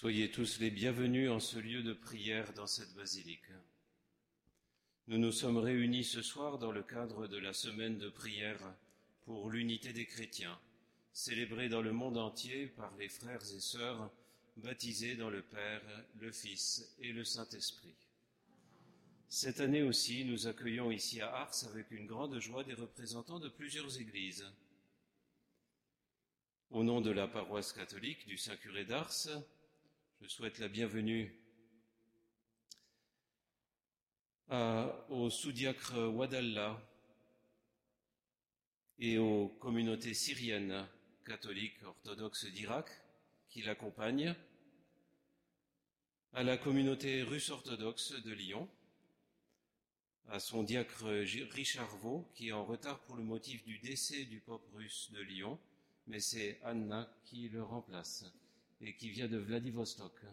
Soyez tous les bienvenus en ce lieu de prière dans cette basilique. Nous nous sommes réunis ce soir dans le cadre de la semaine de prière pour l'unité des chrétiens, célébrée dans le monde entier par les frères et sœurs baptisés dans le Père, le Fils et le Saint-Esprit. Cette année aussi, nous accueillons ici à Ars avec une grande joie des représentants de plusieurs églises. Au nom de la paroisse catholique du Saint-Curé d'Ars, je souhaite la bienvenue au sous-diacre Wadallah et aux communautés syriennes catholiques orthodoxes d'Irak qui l'accompagnent, à la communauté russe orthodoxe de Lyon, à son diacre Richard Vaux, qui est en retard pour le motif du décès du pape russe de Lyon, mais c'est Anna qui le remplace et qui vient de Vladivostok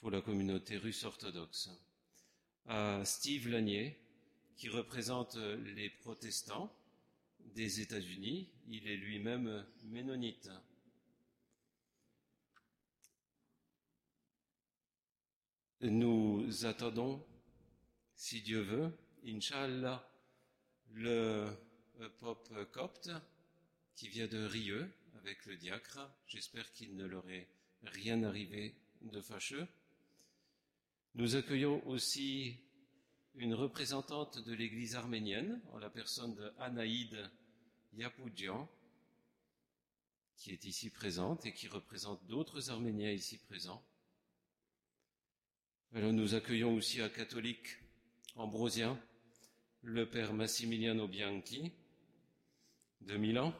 pour la communauté russe orthodoxe. À Steve Lanier, qui représente les protestants des États-Unis, il est lui-même ménonite. Nous attendons si Dieu veut, Inch'Allah, le pape copte qui vient de Rieux avec le diacre. J'espère qu'il ne leur est rien arrivé de fâcheux. Nous accueillons aussi une représentante de l'Église arménienne, en la personne de Anaïd Yapoudjian, qui est ici présente et qui représente d'autres Arméniens ici présents. Nous accueillons aussi un catholique ambrosien, le père Massimiliano Bianchi, de Milan.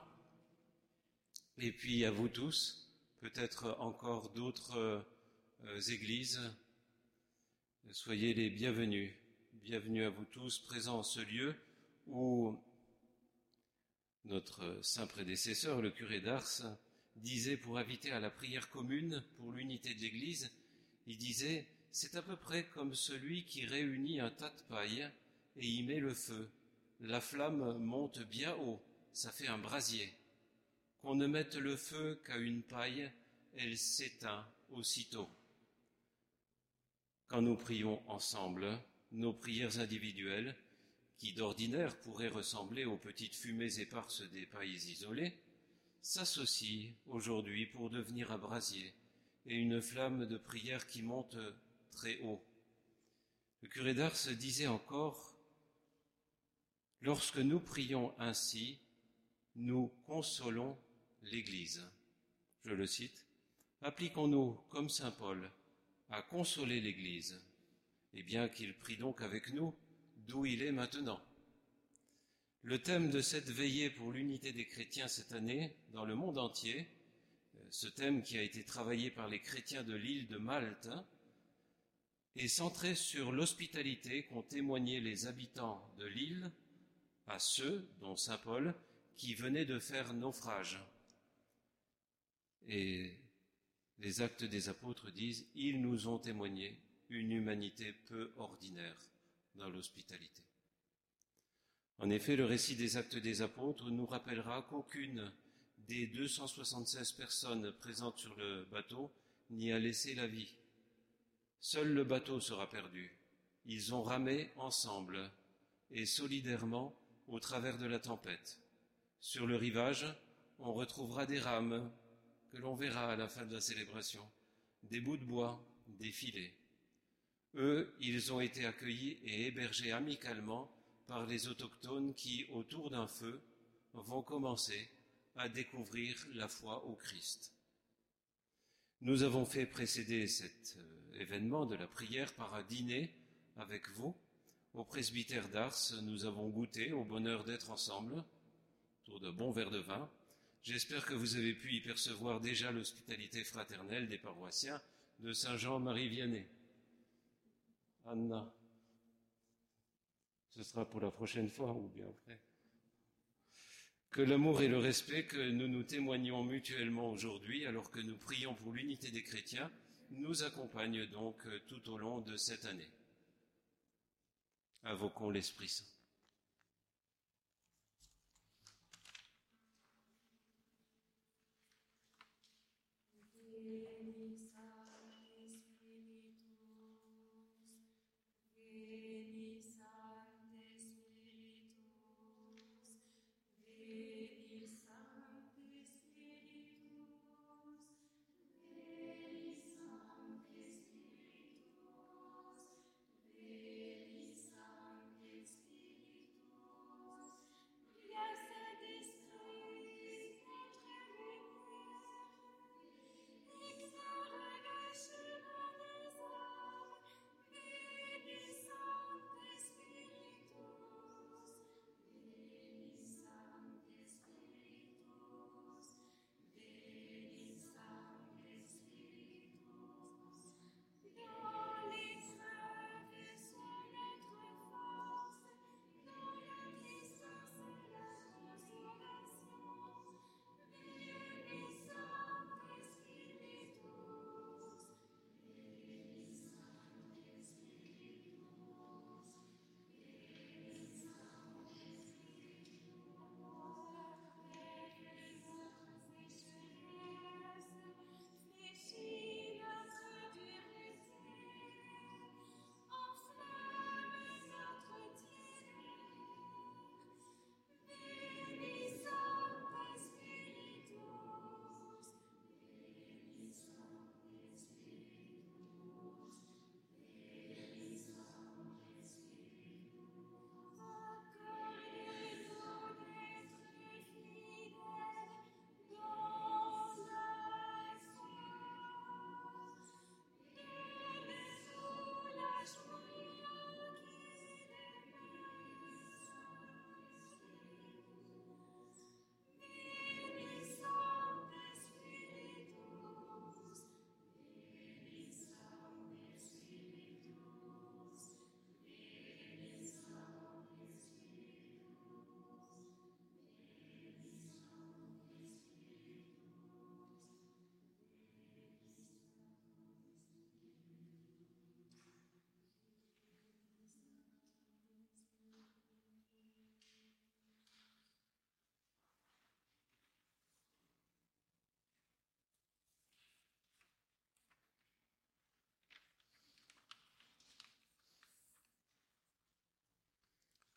Et puis à vous tous, peut-être encore d'autres euh, églises, soyez les bienvenus. Bienvenue à vous tous présents en ce lieu où notre saint prédécesseur, le curé d'Ars, disait pour inviter à la prière commune pour l'unité de l'Église, il disait c'est à peu près comme celui qui réunit un tas de paille et y met le feu. La flamme monte bien haut, ça fait un brasier. Qu'on ne mette le feu qu'à une paille, elle s'éteint aussitôt. Quand nous prions ensemble, nos prières individuelles, qui d'ordinaire pourraient ressembler aux petites fumées éparses des pailles isolées, s'associent aujourd'hui pour devenir un brasier et une flamme de prière qui monte très haut. Le curé d'Ars disait encore, Lorsque nous prions ainsi, nous consolons l'Église. Je le cite, Appliquons-nous, comme Saint Paul, à consoler l'Église, et bien qu'il prie donc avec nous d'où il est maintenant. Le thème de cette veillée pour l'unité des chrétiens cette année, dans le monde entier, ce thème qui a été travaillé par les chrétiens de l'île de Malte, et centré sur l'hospitalité qu'ont témoigné les habitants de l'île à ceux, dont Saint Paul, qui venaient de faire naufrage. Et les actes des apôtres disent, ils nous ont témoigné une humanité peu ordinaire dans l'hospitalité. En effet, le récit des actes des apôtres nous rappellera qu'aucune des 276 personnes présentes sur le bateau n'y a laissé la vie. Seul le bateau sera perdu. Ils ont ramé ensemble et solidairement au travers de la tempête. Sur le rivage, on retrouvera des rames que l'on verra à la fin de la célébration, des bouts de bois, des filets. Eux, ils ont été accueillis et hébergés amicalement par les autochtones qui, autour d'un feu, vont commencer à découvrir la foi au Christ. Nous avons fait précéder cet euh, événement de la prière par un dîner avec vous. Au presbytère d'Ars, nous avons goûté au bonheur d'être ensemble autour de bons verres de vin. J'espère que vous avez pu y percevoir déjà l'hospitalité fraternelle des paroissiens de Saint-Jean-Marie Vianney. Anna, ce sera pour la prochaine fois ou bien après. Que l'amour et le respect que nous nous témoignons mutuellement aujourd'hui, alors que nous prions pour l'unité des chrétiens, nous accompagne donc tout au long de cette année. Invoquons l'Esprit Saint.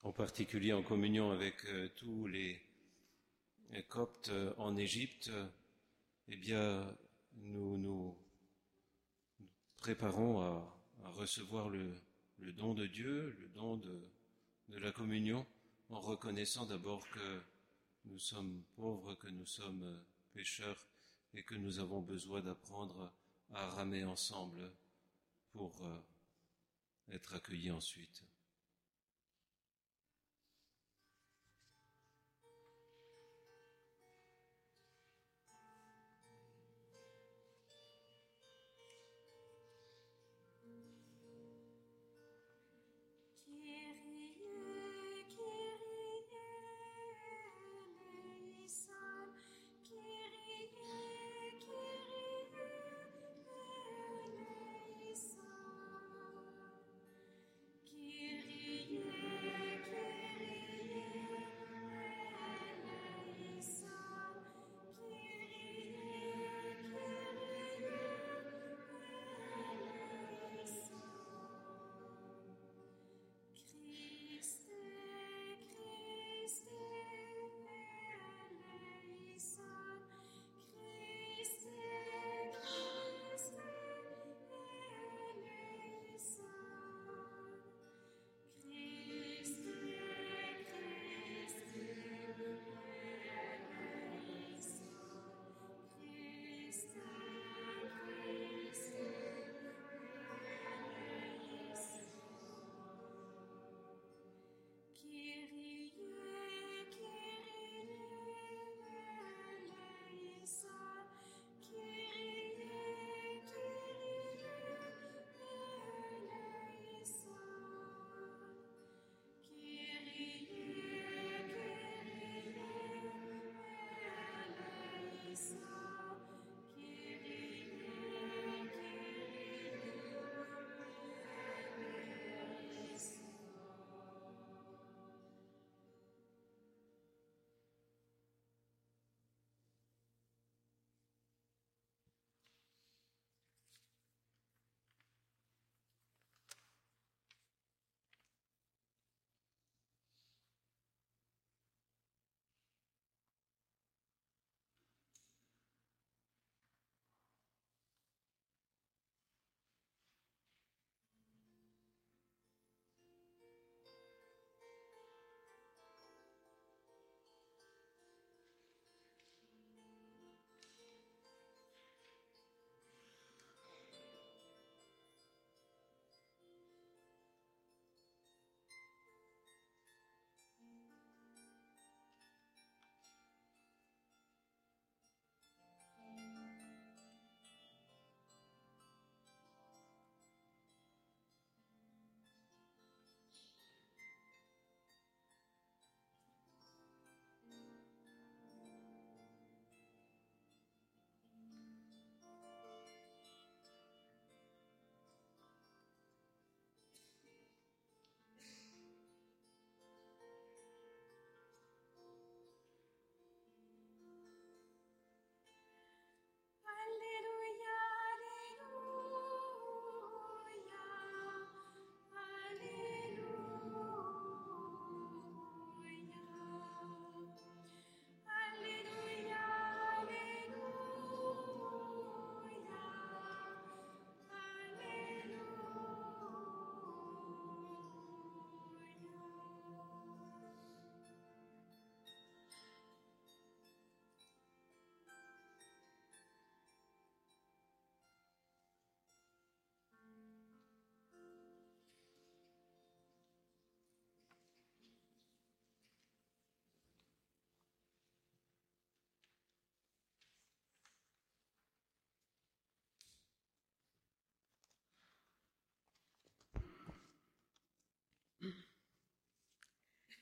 En particulier en communion avec euh, tous les, coptes euh, en Égypte, eh bien, nous nous préparons à, recevoir le, don de Dieu, le don de, la communion, en reconnaissant d'abord que nous sommes pauvres, que nous sommes pécheurs et que nous avons besoin d'apprendre à ramer ensemble pour euh, être accueillis ensuite.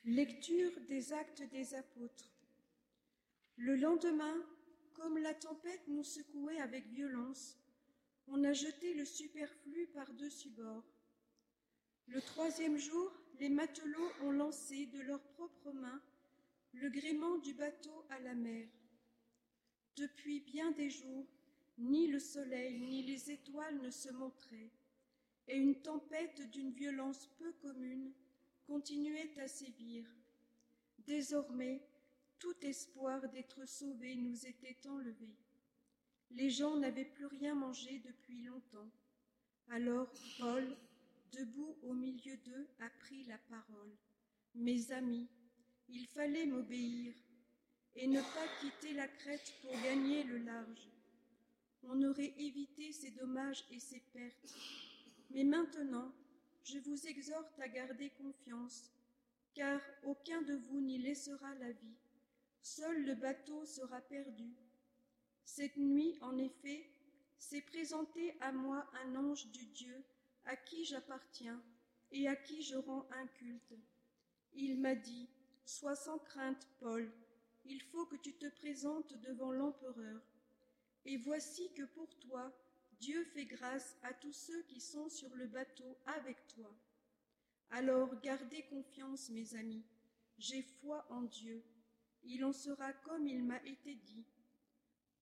Lecture des actes des apôtres. Le lendemain, comme la tempête nous secouait avec violence, on a jeté le superflu par-dessus bord. Le troisième jour, les matelots ont lancé de leurs propres mains le gréement du bateau à la mer. Depuis bien des jours, ni le soleil ni les étoiles ne se montraient, et une tempête d'une violence peu commune continuait à sévir. Désormais, tout espoir d'être sauvés nous était enlevé. Les gens n'avaient plus rien mangé depuis longtemps. Alors Paul, debout au milieu d'eux, a pris la parole. Mes amis, il fallait m'obéir et ne pas quitter la crête pour gagner le large. On aurait évité ces dommages et ces pertes. Mais maintenant, je vous exhorte à garder confiance, car aucun de vous n'y laissera la vie. Seul le bateau sera perdu. Cette nuit, en effet, s'est présenté à moi un ange du Dieu à qui j'appartiens et à qui je rends un culte. Il m'a dit, Sois sans crainte, Paul, il faut que tu te présentes devant l'empereur. Et voici que pour toi, Dieu fait grâce à tous ceux qui sont sur le bateau avec toi. Alors gardez confiance, mes amis. J'ai foi en Dieu. Il en sera comme il m'a été dit.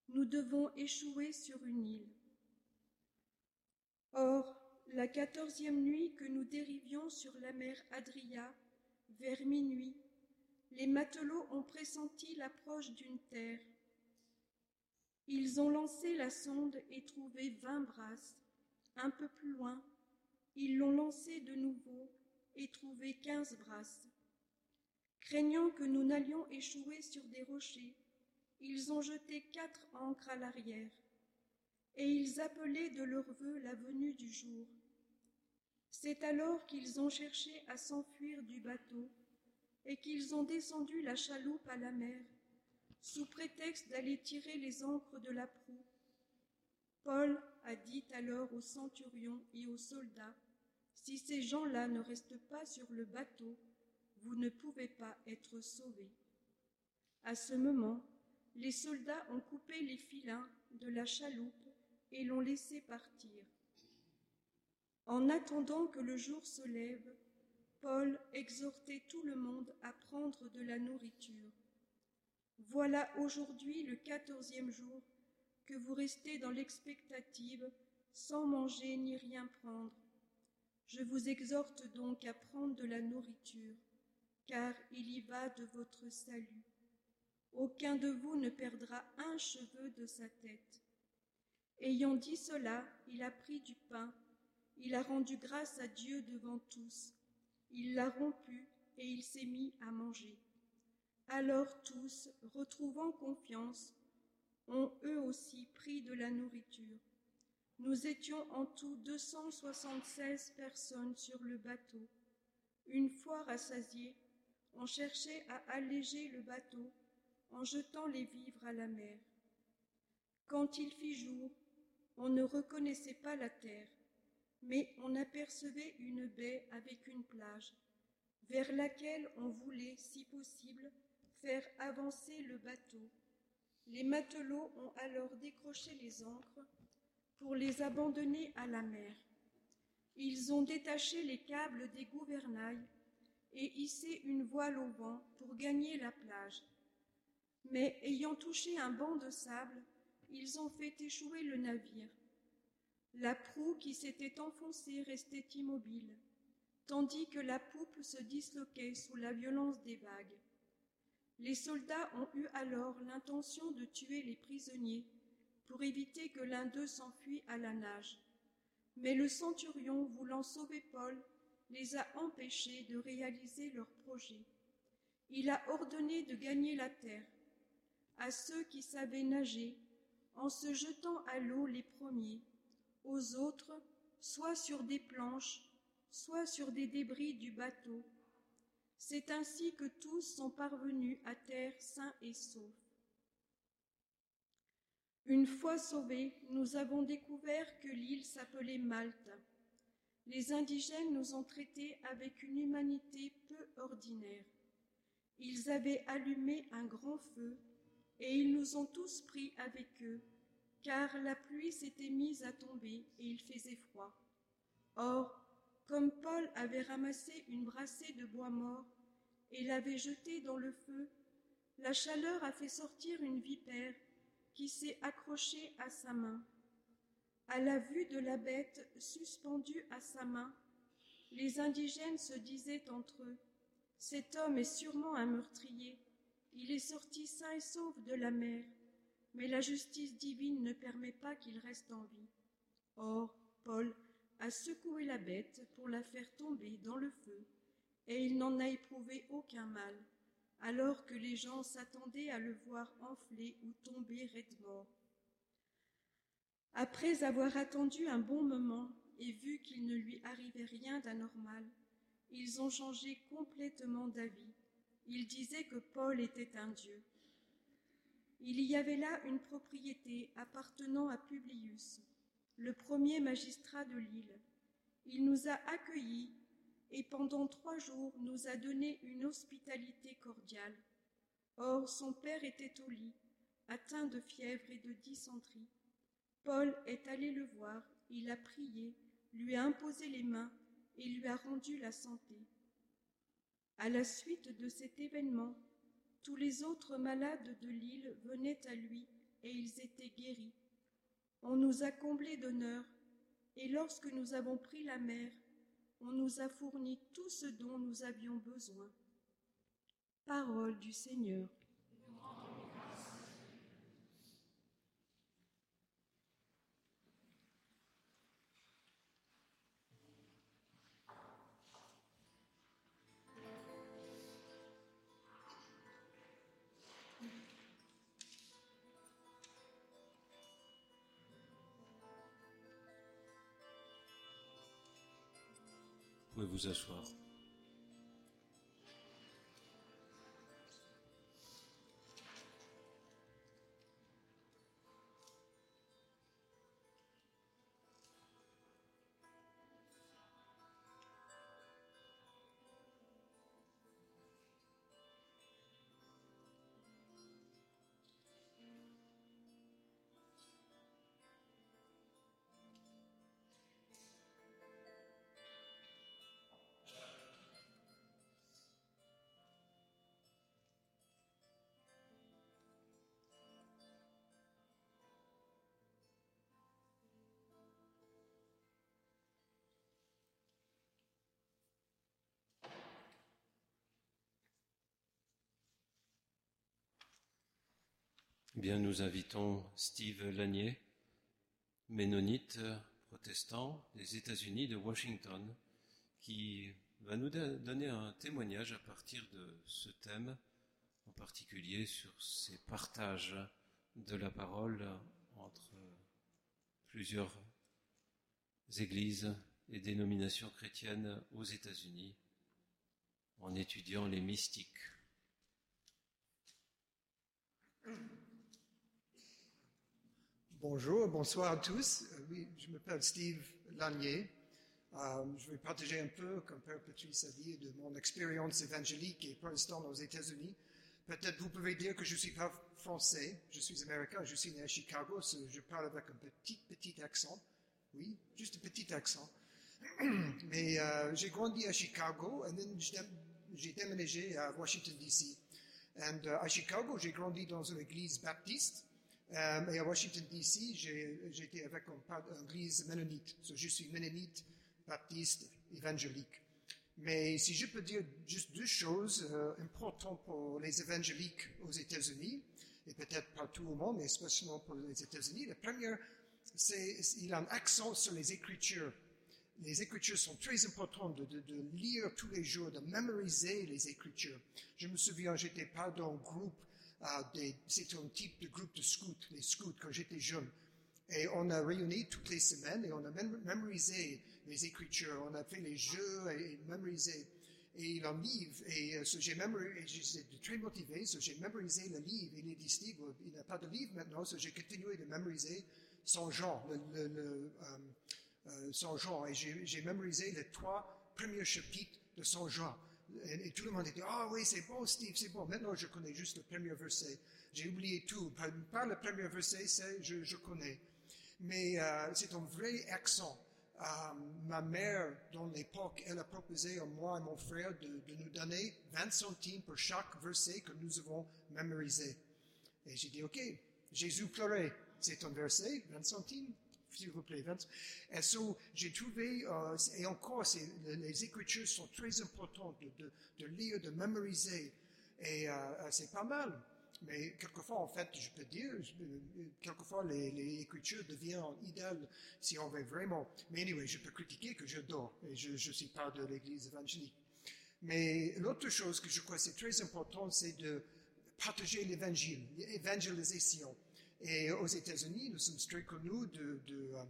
Nous devons échouer sur une île. Or, la quatorzième nuit que nous dérivions sur la mer Adria, vers minuit, les matelots ont pressenti l'approche d'une terre. Ils ont lancé la sonde et trouvé vingt brasses. Un peu plus loin, ils l'ont lancée de nouveau et trouvé quinze brasses. Craignant que nous n'allions échouer sur des rochers, ils ont jeté quatre ancres à l'arrière, et ils appelaient de leur vœu la venue du jour. C'est alors qu'ils ont cherché à s'enfuir du bateau, et qu'ils ont descendu la chaloupe à la mer, sous prétexte d'aller tirer les ancres de la proue. Paul a dit alors aux centurions et aux soldats, Si ces gens-là ne restent pas sur le bateau, vous ne pouvez pas être sauvés. À ce moment, les soldats ont coupé les filins de la chaloupe et l'ont laissé partir. En attendant que le jour se lève, Paul exhortait tout le monde à prendre de la nourriture. Voilà aujourd'hui le quatorzième jour que vous restez dans l'expectative sans manger ni rien prendre. Je vous exhorte donc à prendre de la nourriture, car il y va de votre salut. Aucun de vous ne perdra un cheveu de sa tête. Ayant dit cela, il a pris du pain, il a rendu grâce à Dieu devant tous, il l'a rompu et il s'est mis à manger. Alors tous, retrouvant confiance, ont eux aussi pris de la nourriture. Nous étions en tout 276 personnes sur le bateau. Une fois rassasiés, on cherchait à alléger le bateau en jetant les vivres à la mer. Quand il fit jour, on ne reconnaissait pas la terre, mais on apercevait une baie avec une plage, vers laquelle on voulait, si possible, faire avancer le bateau. Les matelots ont alors décroché les ancres pour les abandonner à la mer. Ils ont détaché les câbles des gouvernails et hissé une voile au vent pour gagner la plage. Mais ayant touché un banc de sable, ils ont fait échouer le navire. La proue qui s'était enfoncée restait immobile, tandis que la poupe se disloquait sous la violence des vagues. Les soldats ont eu alors l'intention de tuer les prisonniers pour éviter que l'un d'eux s'enfuit à la nage. Mais le centurion, voulant sauver Paul, les a empêchés de réaliser leur projet. Il a ordonné de gagner la terre à ceux qui savaient nager en se jetant à l'eau les premiers, aux autres soit sur des planches, soit sur des débris du bateau. C'est ainsi que tous sont parvenus à terre sains et saufs. Une fois sauvés, nous avons découvert que l'île s'appelait Malte. Les indigènes nous ont traités avec une humanité peu ordinaire. Ils avaient allumé un grand feu et ils nous ont tous pris avec eux, car la pluie s'était mise à tomber et il faisait froid. Or, Paul avait ramassé une brassée de bois mort et l'avait jetée dans le feu, la chaleur a fait sortir une vipère qui s'est accrochée à sa main. À la vue de la bête suspendue à sa main, Les indigènes se disaient entre eux, Cet homme est sûrement un meurtrier. Il est sorti sain et sauf de la mer, mais la justice divine ne permet pas qu'il reste en vie. Or, Paul a secoué la bête pour la faire tomber dans le feu, et il n'en a éprouvé aucun mal, alors que les gens s'attendaient à le voir enfler ou tomber raide mort. Après avoir attendu un bon moment et vu qu'il ne lui arrivait rien d'anormal, ils ont changé complètement d'avis. Ils disaient que Paul était un dieu. Il y avait là une propriété appartenant à Publius, le premier magistrat de l'île. Il nous a accueillis et pendant trois jours nous a donné une hospitalité cordiale. Or son père était au lit, atteint de fièvre et de dysenterie. Paul est allé le voir, il a prié, lui a imposé les mains et lui a rendu la santé. À la suite de cet événement, tous les autres malades de l'île venaient à lui et ils étaient guéris. On nous a comblés d'honneur, et lorsque nous avons pris la mer, on nous a fourni tout ce dont nous avions besoin. Parole du Seigneur. Vous asseoir. Bien, nous invitons Steve Lanier, ménonite protestant des États-Unis de Washington, qui va nous donner un témoignage à partir de ce thème, en particulier sur ces partages de la parole entre plusieurs églises et dénominations chrétiennes aux États-Unis, en étudiant les mystiques. Bonjour, bonsoir à tous. Euh, oui, je m'appelle Steve Lanier. Euh, je vais partager un peu, comme Père Patrice a dit, de mon expérience évangélique et protestante aux États-Unis. Peut-être vous pouvez dire que je ne suis pas français, je suis américain, je suis né à Chicago, je parle avec un petit, petit accent. Oui, juste un petit accent. Mais euh, j'ai grandi à Chicago et j'ai déménagé à Washington, D.C. Et à Chicago, j'ai grandi dans une église baptiste. Euh, et à Washington, D.C., j'étais avec une église ménonite. je suis ménonite, baptiste, évangélique. Mais si je peux dire juste deux choses euh, importantes pour les évangéliques aux États-Unis, et peut-être pas tout le monde, mais spécialement pour les États-Unis, la première, c'est qu'il a un accent sur les Écritures. Les Écritures sont très importantes de, de, lire tous les jours, de mémoriser les Écritures. Je me souviens, j'étais pas dans un groupe c'était un type de groupe de scouts, les scouts, quand j'étais jeune. Et on a réuni toutes les semaines et on a mémorisé les écritures, on a fait les jeux et, mémorisé et un livre. Et euh, j'ai j'étais très motivé, j'ai mémorisé le livre. Il est il n'y a pas de livre maintenant, j'ai continué de mémoriser son genre, le, le, euh, euh, son genre. Et j'ai mémorisé les trois premiers chapitres de son genre. Et, tout le monde dit, ah oui, c'est bon, Steve, c'est bon. Maintenant, je connais juste le premier verset. J'ai oublié tout. Par, le premier verset, je, je connais. Mais euh, c'est un vrai accent. Euh, ma mère, dans l'époque, elle a proposé à moi et mon frère de, de, nous donner 20 centimes pour chaque verset que nous avons mémorisé. Et j'ai dit, OK, Jésus pleurait. C'est un verset, 20 centimes, s'il vous plaît, Vince. Et so, j'ai trouvé, euh, et encore, les écritures sont très importantes de, de, de lire, de mémoriser. Et euh, euh, c'est pas mal. Mais quelquefois, en fait, je peux dire, quelquefois, les, les écritures deviennent idéales si on veut vraiment. Mais anyway, je peux critiquer que je dors et je ne suis pas de l'église évangélique. Mais l'autre chose que je crois c'est très important, c'est de partager l'évangile, l'évangélisation. Et aux États-Unis, nous sommes très connus euh,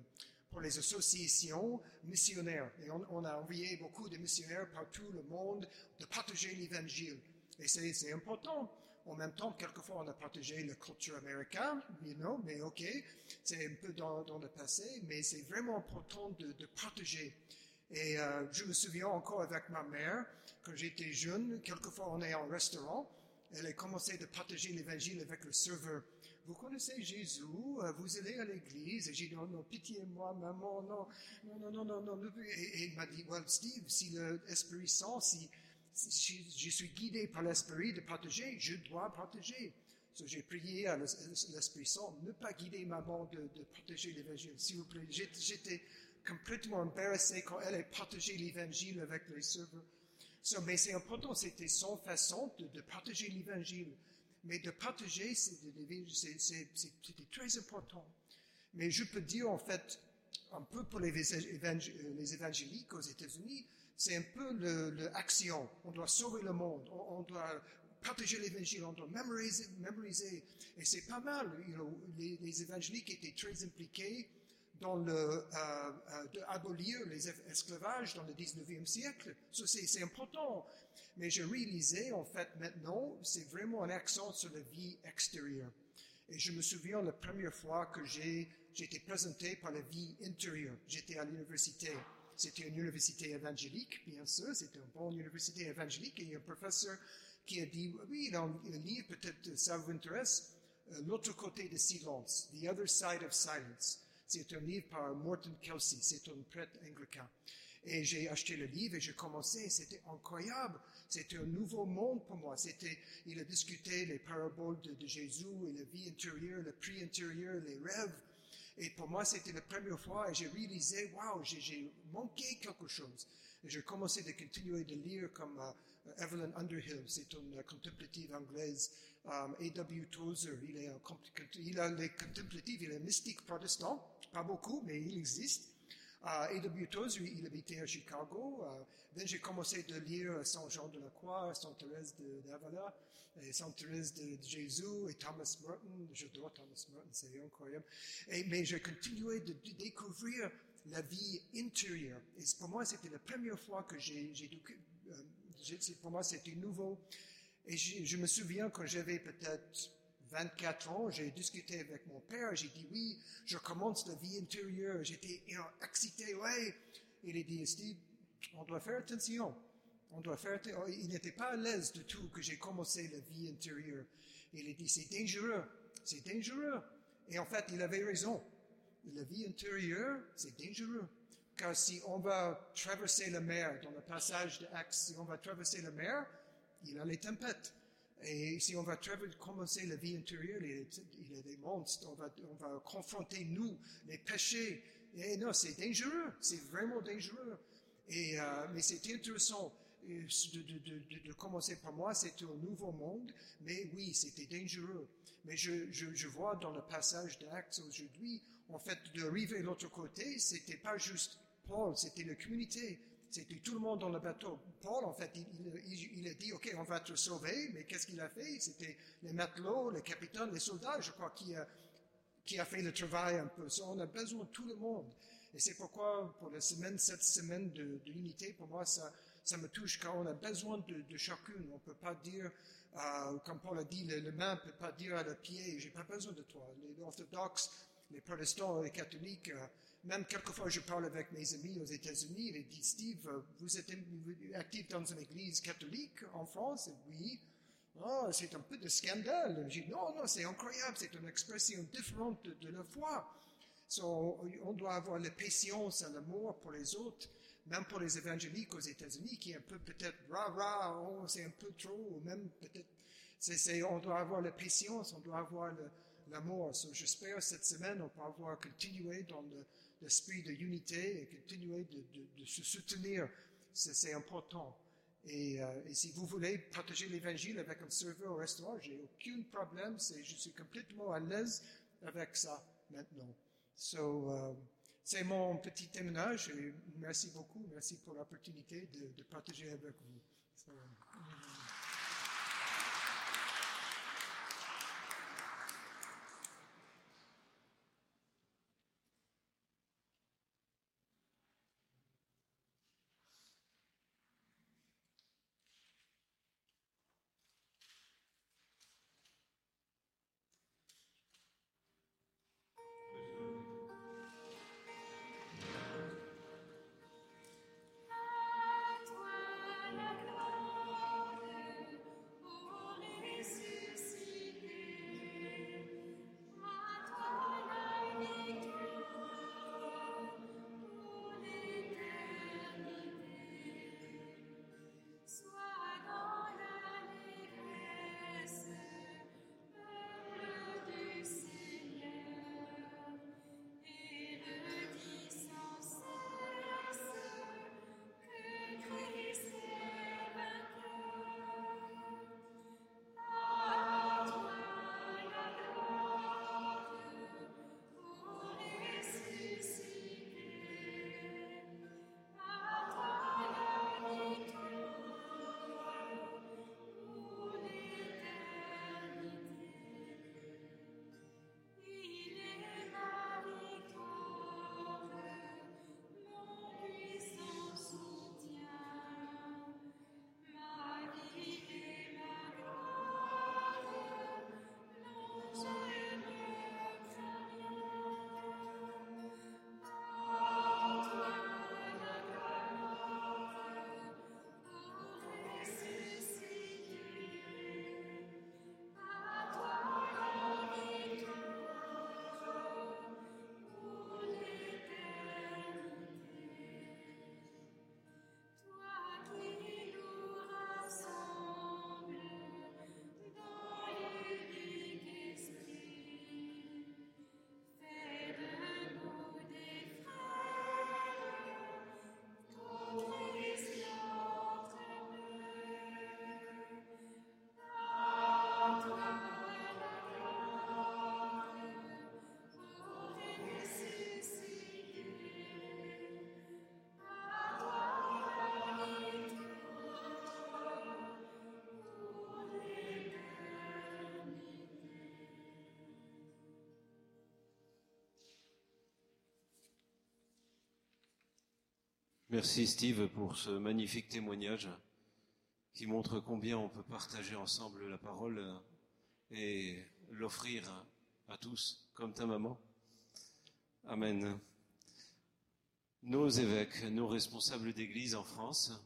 pour les associations missionnaires. Et on, a envoyé beaucoup de missionnaires partout le monde de partager l'évangile. Et c'est important. En même temps, quelquefois, on a partagé la culture américaine, you know, mais ok, c'est un peu dans, le passé, mais c'est vraiment important de, de partager. Et euh, je me souviens encore avec ma mère, quand j'étais jeune, quelquefois on est en restaurant, elle a commencé de partager l'évangile avec le serveur. Vous connaissez Jésus, euh, vous allez à l'église, et j'ai dit, oh non, pitié, moi, maman, non, non, non, non, non, non. non. Et, il m'a dit, well, Steve, si l'Esprit Saint, si, je suis guidé par l'Esprit de partager, je dois partager. So, j'ai prié à l'Esprit Saint, ne pas guider maman de, de partager l'évangile, s'il vous plaît. J'étais- complètement embarrassé quand elle a partagé l'évangile avec les serveurs. Mais c'est important, c'était son façon de, de l'évangile. Mais de partager, c'était très important. Mais je peux dire, en fait, un peu pour les, les évangéliques aux États-Unis, c'est un peu l'action. On doit sauver le monde, on, doit partager l'évangile, on doit mémoriser. mémoriser. Et c'est pas mal. les évangéliques étaient très impliqués dans le, euh, euh, de abolir les es- esclavages dans le 19e siècle. C'est important. Mais je réalisais, en fait, maintenant, c'est vraiment un accent sur la vie extérieure. Et je me souviens la première fois que j'ai été présenté par la vie intérieure. J'étais à l'université. C'était une université évangélique, bien sûr. C'était une bonne université évangélique. Et il y a un professeur qui a dit, oui, dans le livre, peut-être ça vous intéresse, euh, L'autre côté du silence, The Other Side of Silence. C'est un livre par Morton Kelsey. C'est un prêtre anglican. Et j'ai acheté le livre et j'ai commencé. C'était incroyable. C'était un nouveau monde pour moi. C'était, il a discuté les paraboles de, Jésus et la vie intérieure, le prix intérieur, les rêves. Et pour moi, c'était la première fois et j'ai réalisé, j'ai- j'ai manqué quelque chose. Et j'ai commencé de continuer de lire comme euh, Evelyn Underhill, c'est une contemplative anglaise, um, A.W. Tozer, il est un il il est mystique protestant, pas beaucoup, mais il existe. Uh, A.W. Tozer, il habitait à Chicago. Uh, j'ai commencé de lire Saint Jean de la Croix, Sainte Thérèse d'Avila, et Sainte Thérèse de, de Jésus et Thomas Merton. J'adore Thomas Merton, c'est incroyable. Et, mais j'ai continué de, de découvrir la vie intérieure. Et pour moi, c'était la première fois que j'ai, pour moi, c'était nouveau. Et je me souviens quand j'avais peut-être 24 ans, j'ai discuté avec mon père, j'ai dit oui, je commence la vie intérieure, j'étais excité, ouais. Il a dit, Steve, on doit faire attention. On doit faire atten- oh, Il n'était pas à l'aise du tout que j'ai commencé la vie intérieure. Il a dit, c'est dangereux, c'est dangereux. Et en fait, il avait raison. La vie intérieure, c'est dangereux. Car si on va traverser la mer, dans le passage de Actes, si on va traverser la mer, il a les tempêtes. Et si on va commencer la vie intérieure, il y a, des monstres, on va, on va confronter nous, les péchés. Et non, c'est dangereux, c'est vraiment dangereux. Et, euh, mais c'est intéressant euh, de, commencer par moi, c'était un nouveau monde, mais oui, c'était dangereux. Mais je vois dans le passage d'Actes aujourd'hui, en fait, de l'autre côté, c'était pas juste Paul, c'était la communauté, c'était tout le monde dans le bateau. Paul, en fait, il, a dit, OK, on va te sauver, mais qu'est-ce qu'il a fait? C'était les matelots, les capitaines, les soldats, je crois, qui a, qui a fait le travail un peu. On a besoin de tout le monde. Et c'est pourquoi, pour la semaine, cette semaine de, l'unité, pour moi, ça, me touche, car on a besoin de, chacune. On ne peut pas dire, euh, comme Paul a dit, le, le main ne peut pas dire à le pied, j'ai pas besoin de toi. Les orthodoxes, les protestants, les catholiques, euh, même quelquefois je parle avec mes amis aux États-Unis, ils disent, Steve, euh, vous êtes actif dans une église catholique en France? Oui. Oh, c'est un peu de scandale. Je dis, non, non, c'est incroyable, c'est une expression différente de, la foi. So, on doit avoir la patience et l'amour pour les autres, même pour les évangéliques aux États-Unis, qui est un peu peut-être rah-rah, oh, c'est un peu trop, ou même peut-être, on doit avoir la patience, on doit avoir le, l'amour. So, J'espère cette semaine, on va pouvoir continuer dans le- l'esprit de unité et continuer de, se soutenir. C'est important. Et, euh, et si vous voulez partager l'évangile avec un serveur au restaurant, j'ai aucun problème. Je suis complètement à l'aise avec ça maintenant. So, euh, c'est mon petit témoignage merci beaucoup. Merci pour l'opportunité de, partager avec vous. Merci Steve pour ce magnifique témoignage qui montre combien on peut partager ensemble la parole et l'offrir à tous, comme ta maman. Amen. Nos évêques, nos responsables d'église en France,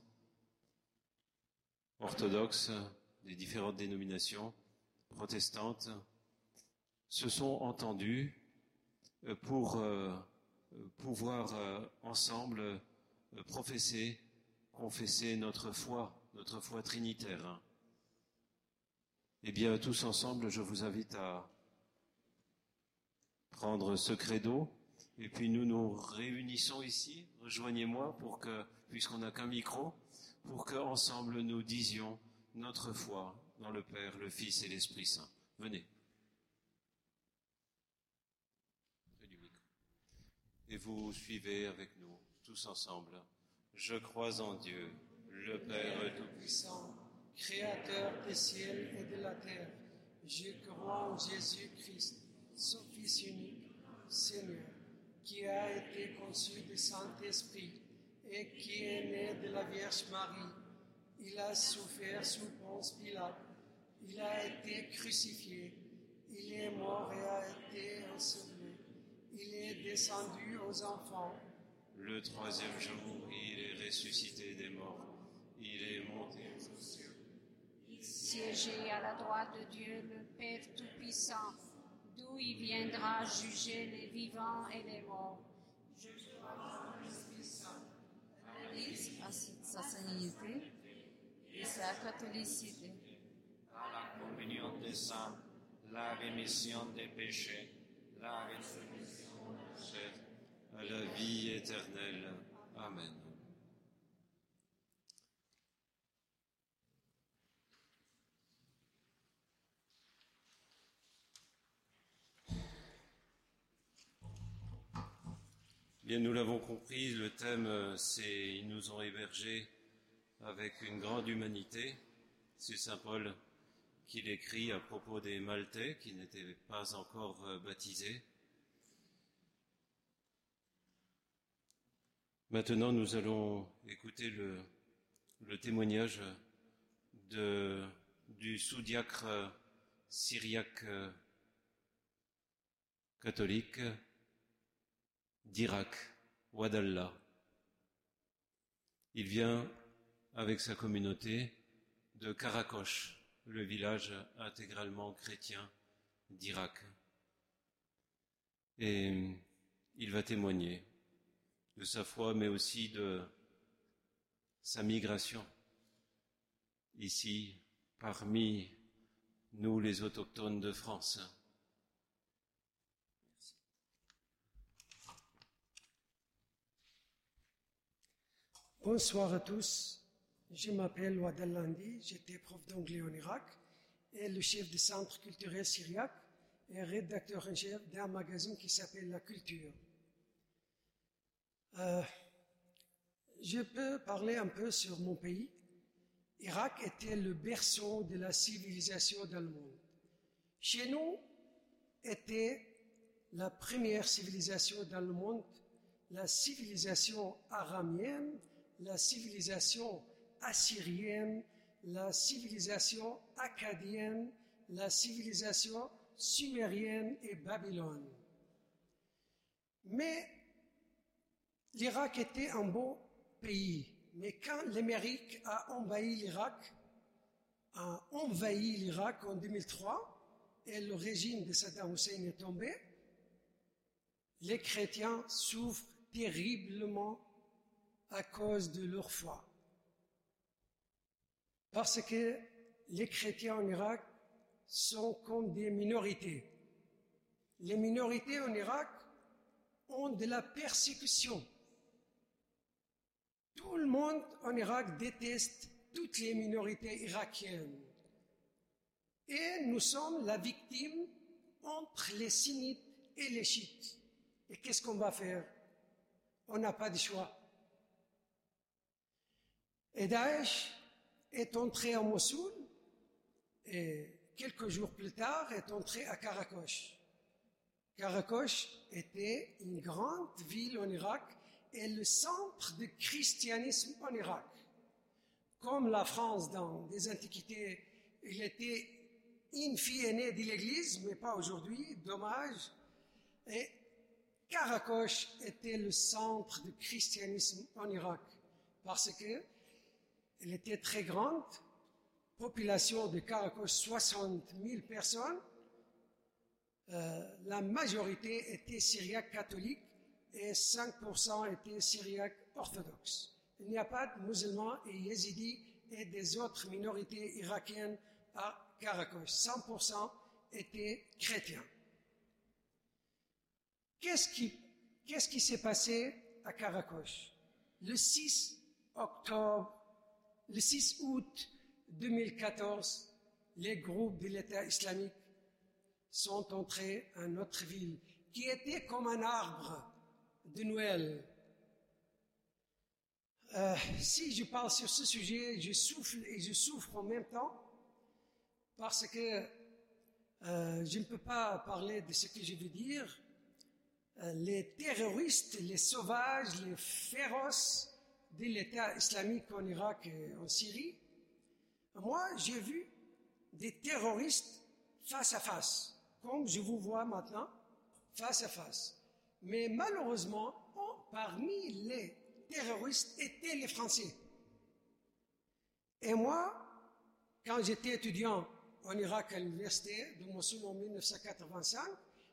orthodoxes, des différentes dénominations, protestantes, se sont entendus euh, pour euh, pouvoir euh, ensemble euh, professer, confesser notre foi, notre foi trinitaire. Eh bien, tous ensemble, je vous invite à prendre ce credo et puis nous nous réunissons ici. Rejoignez-moi pour que, puisqu'on n'a qu'un micro, pour que ensemble nous disions notre foi dans le Père, le Fils et l'Esprit Saint. Venez. Et vous suivez avec nous, ensemble. Je crois en Dieu, le Père Tout-Puissant, Créateur des ciels et de la terre, je crois en Jésus-Christ, son Fils unique, Seigneur, qui a été conçu du Saint-Esprit et qui est né de la Vierge Marie. Il a souffert sous Ponce Pilate. Il a été crucifié. Il est mort et a été enseveli. Il est descendu aux enfants. Le troisième jour, il est ressuscité des morts. Il est monté aux cieux. siéger à la droite de Dieu, le Père Tout-Puissant, d'où il viendra juger les vivants et les morts. Je crois en l'Esprit Saint, à l'Église, à sa sainteté et sa catholicité, à la communion des saints, la rémission des péchés, la résurrection à la vie éternelle. Amen. Bien, nous l'avons compris, le thème, c'est Ils nous ont hébergés avec une grande humanité. C'est Saint Paul qui l'écrit à propos des Maltais qui n'étaient pas encore euh, baptisés. Maintenant, nous allons écouter le, témoignage du sous-diacre syriaque euh, catholique d'Irak, Wadallah. Il vient avec sa communauté de Karakosh, le village intégralement chrétien d'Irak. Et il va témoigner de sa foi, mais aussi de sa migration ici parmi nous les autochtones de France. Bonsoir à tous. Je m'appelle Wadal Landi, j'étais prof d'anglais en Irak et le chef du centre culturel syriaque et rédacteur en chef d'un magazine qui s'appelle La Culture. Euh, je peux parler un peu sur mon pays. Irak était le berceau de la civilisation dans le monde. Chez nous était la première civilisation dans le monde, la civilisation aramienne, la civilisation assyrienne, la civilisation acadienne, la civilisation sumérienne et babylone. Mais l'Irak était un beau pays. Mais quand l'Amérique a envahi l'Irak, a envahi l'Irak en 2003, et le régime de Saddam Hussein est tombé, les chrétiens souffrent terriblement à cause de leur foi. Parce que les chrétiens en Irak sont comme des minorités. Les minorités en Irak ont de la persécution. Tout le monde en Irak déteste toutes les minorités irakiennes. Et nous sommes la victime entre les sunnites et les chiites. Et qu'est-ce qu'on va faire? On n'a pas de choix. Et Daesh est entré à Mossoul et quelques jours plus tard est entré à Karakosh. Karakosh était une grande ville en Irak et le centre de christianisme en Irak. Comme la France dans des antiquités, il était une fille aînée de l'Église, mais pas aujourd'hui, dommage. Et Karakosh était le centre du christianisme en Irak parce que elle était très grande, population de Karakosh 60 000 personnes. Euh, la majorité était syriaque catholique et 5% étaient syriaques orthodoxes. Il n'y a pas de musulmans et yézidis et des autres minorités irakiennes à Karakosh. 100% étaient chrétiens. Qu'est-ce qui, s'est passé à Karakosh Le 6 octobre le 6 août 2014, les groupes de l'État islamique sont entrés à notre ville, qui était comme un arbre de Noël. Euh, si je parle sur ce sujet, je souffle et je souffre en même temps, parce que euh, je ne peux pas parler de ce que je veux dire. Euh, les terroristes, les sauvages, les féroces, de l'État islamique en Irak et en Syrie, moi j'ai vu des terroristes face à face, comme je vous vois maintenant, face à face. Mais malheureusement, parmi les terroristes étaient les Français. Et moi, quand j'étais étudiant en Irak à l'université de Mossoul en 1985,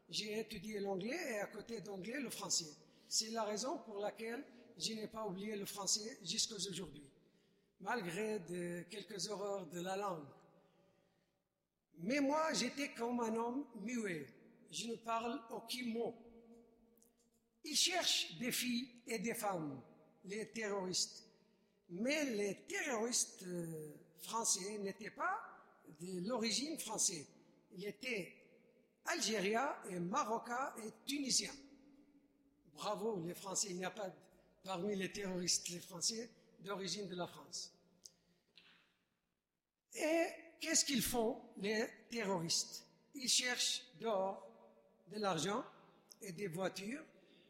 j'ai étudié l'anglais et à côté d'anglais le français. C'est la raison pour laquelle je n'ai pas oublié le français jusqu'à aujourd'hui, malgré de quelques horreurs de la langue. Mais moi, j'étais comme un homme muet. Je ne parle aucun mot. Ils cherchent des filles et des femmes, les terroristes. Mais les terroristes euh, français n'étaient pas de l'origine française. Ils étaient algériens et marocains et tunisiens. Bravo, les Français. Il n'y a pas parmi les terroristes les Français d'origine de la France. Et qu'est-ce qu'ils font, les terroristes? Ils cherchent d'or, de l'argent et des voitures.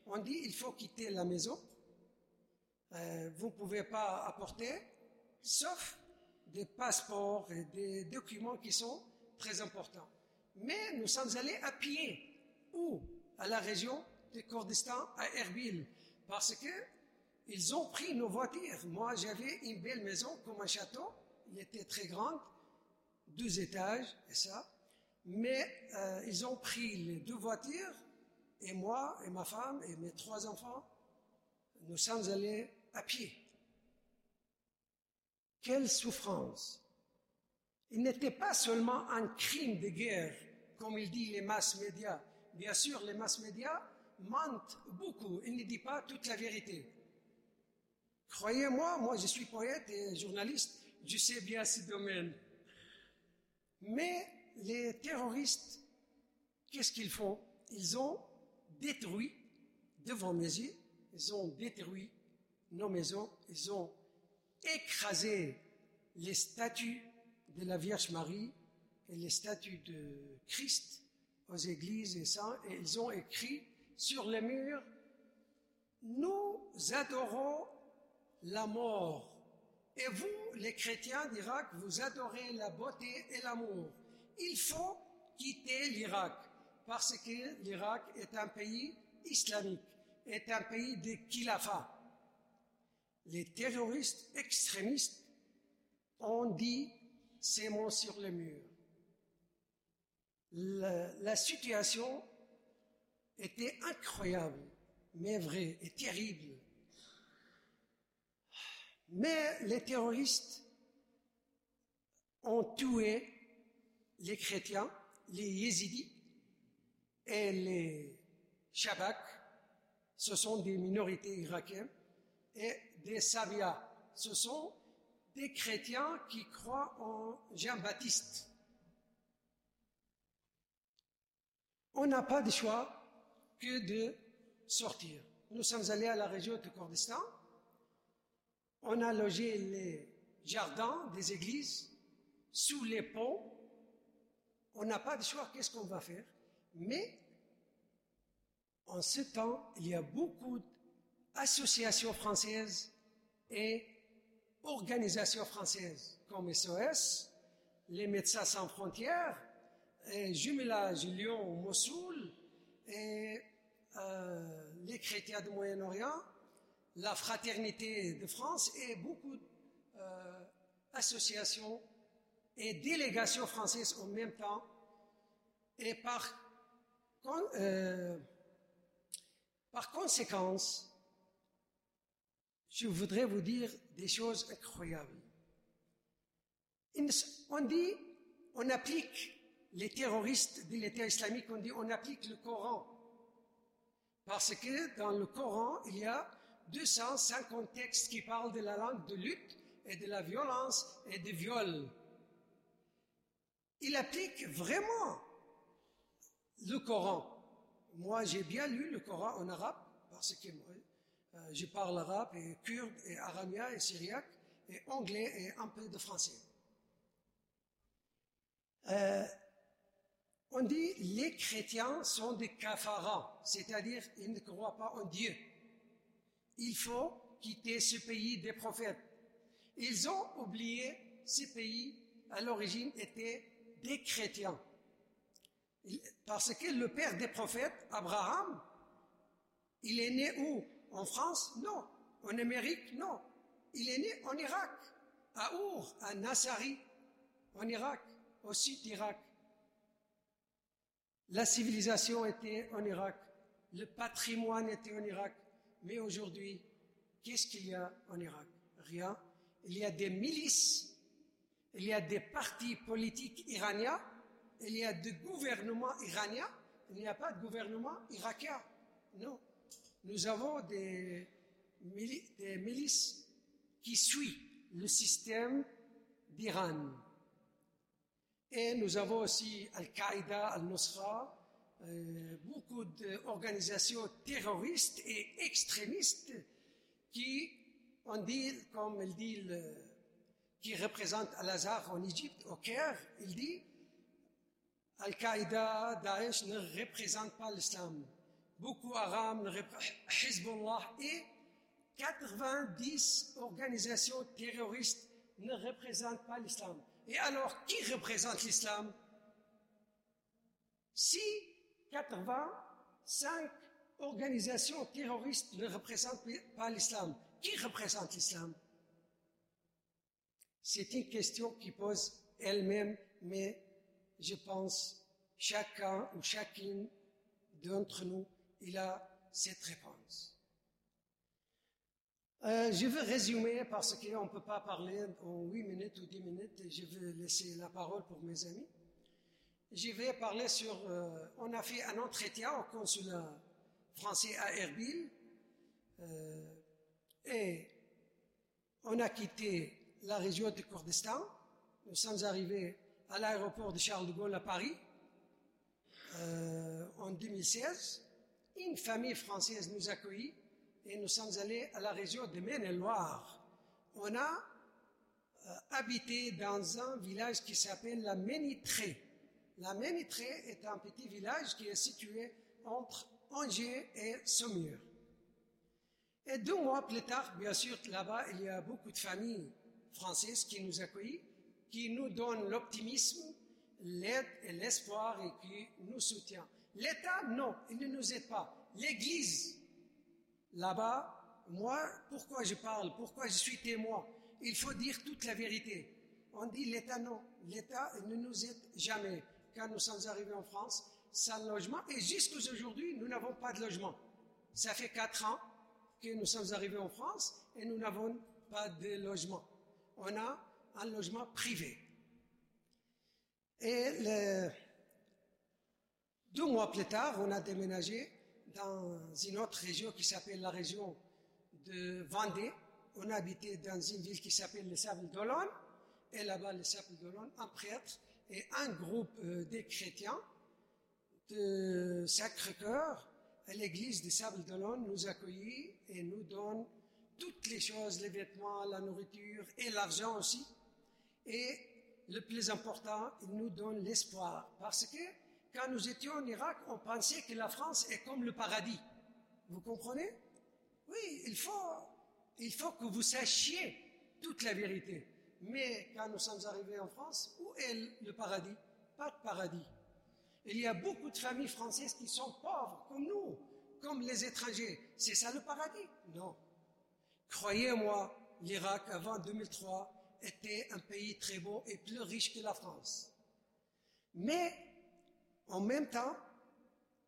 On dit il faut quitter la maison. Euh, vous ne pouvez pas apporter, sauf des passeports et des documents qui sont très importants. Mais nous sommes allés à pied. Où À la région de Kurdistan, à Erbil. Parce que ils ont pris nos voitures. Moi, j'avais une belle maison comme un château. Il était très grand, deux étages et ça. Mais euh, ils ont pris les deux voitures et moi et ma femme et mes trois enfants, nous sommes allés à pied. Quelle souffrance Il n'était pas seulement un crime de guerre, comme il dit les masses médias. Bien sûr, les masses médias mentent beaucoup. Ils ne disent pas toute la vérité. Croyez-moi, moi je suis poète et journaliste, je sais bien ce domaine. Mais les terroristes, qu'est-ce qu'ils font? Ils ont détruit devant mes yeux, ils ont détruit nos maisons, ils ont écrasé les statues de la Vierge Marie et les statues de Christ aux églises et ça, et ils ont écrit sur les murs, nous adorons la mort. Et vous, les chrétiens d'Irak, vous adorez la beauté et l'amour. Il faut quitter l'Irak parce que l'Irak est un pays islamique, est un pays de khilafa. Les terroristes extrémistes ont dit ces mots sur le mur. La, la situation était incroyable, mais vraie et terrible. Mais les terroristes ont tué les chrétiens, les yézidis et les shabaks, ce sont des minorités irakiennes, et des sabias, ce sont des chrétiens qui croient en Jean-Baptiste. On n'a pas de choix que de sortir. Nous sommes allés à la région de Kurdistan, on a logé les jardins des églises, sous les ponts. On n'a pas de choix, qu'est-ce qu'on va faire? Mais en ce temps, il y a beaucoup d'associations françaises et organisations françaises comme SOS, les Médecins sans frontières, et Jumelage Lyon-Mossoul, et euh, les chrétiens du Moyen-Orient, la fraternité de France et beaucoup d'associations euh, et délégations françaises en même temps. Et par, euh, par conséquence, je voudrais vous dire des choses incroyables. On dit, on applique les terroristes de l'État islamique, on dit, on applique le Coran. Parce que dans le Coran, il y a 250 textes qui parlent de la langue de lutte et de la violence et du viol. Il applique vraiment Coran. Moi, j'ai bien lu le Coran en arabe parce que moi, euh, je parle arabe et kurde et aramien et syriaque et anglais et un peu de français. Euh, on dit les chrétiens sont des kafaras, c'est-à-dire ils ne croient pas en Dieu il faut quitter ce pays des prophètes. Ils ont oublié ce pays, à l'origine, était des chrétiens. Parce que le père des prophètes, Abraham, il est né où? En France? Non. En Amérique? Non. Il est né en Irak, à Our, à Nassari, en Irak, au sud d'Irak. La civilisation était en Irak, le patrimoine était en Irak. Mais aujourd'hui, qu'est-ce qu'il y a en Irak? Rien. Il y a des milices, il y a des partis politiques iraniens il y a des gouvernements iraniens, il n'y a pas de gouvernement irakien. Non. Nous avons des, milices qui suivent le système d'Iran. Et nous avons aussi Al-Qaïda, Al-Nusra, euh, beaucoup d'organisations terroristes et extrémistes qui, on dit, comme il dit, qui représente Al-Azhar en Égypte, au Caire, il dit Al-Qaïda, Daesh ne représente pas l'islam. Beaucoup Haram ne Hezbollah et 90 organisations terroristes ne représentent pas l'islam. Et alors, qui représente l'islam? Si 85 organisations terroristes ne représentent pas l'islam, qui représente l'islam? C'est une question qui pose elle-même, mais je pense chacun ou chacune d'entre nous, il a cette réponse. Euh, je veux résumer parce qu'on ne peut pas parler en 8 minutes ou 10 minutes je veux laisser la parole pour mes amis. Je vais parler sur... Euh, on a fait un entretien au consulat français à Erbil euh, et on a quitté la région du Kurdistan. Nous sommes arrivés à l'aéroport de Charles de Gaulle à Paris en 2016. Une famille française nous accueillit et nous sommes allés à la région de Maine-et-Loire. On a euh, habité dans un village qui s'appelle la Ménitrée. La Ménitrée est un petit village qui est situé entre Angers et Saumur. Et deux mois plus tard, bien sûr, là-bas, il y a beaucoup de familles françaises qui nous accueillent, qui nous donnent l'optimisme, l'aide et l'espoir et qui nous soutient. L'État, non, il ne nous aide pas. L'Église, Là-bas, moi, pourquoi je parle, pourquoi je suis témoin? Il faut dire toute la vérité. On dit l'État non. L'État ne nous aide jamais. Quand nous sommes arrivés en France, sans logement, et jusqu'à aujourd'hui, nous n'avons pas de logement. Ça fait quatre ans que nous sommes arrivés en France et nous n'avons pas de logement. On a un logement privé. Et deux mois plus tard, on a déménagé dans une autre région qui s'appelle la région de Vendée. On habitait dans une ville qui s'appelle le Sable d'Olonne. Et là-bas, le Sable d'Olonne, un prêtre et un groupe euh, des chrétiens de Sacré-Cœur à l'église des Sables d'Olonne nous accueillit et nous donne toutes les choses, les vêtements, la nourriture et l'argent aussi. Et le plus important, il nous donne l'espoir. Parce que quand nous étions en Irak, on pensait que la France est comme le paradis. Vous comprenez? Oui, il faut, il faut que vous sachiez toute la vérité. Mais quand nous sommes arrivés en France, où est le paradis? Pas de paradis. Il y a beaucoup de familles françaises qui sont pauvres, comme nous, comme les étrangers. C'est ça le paradis? Non. Croyez-moi, l'Irak avant 2003 était un pays très beau et plus riche que la France. Mais en même temps,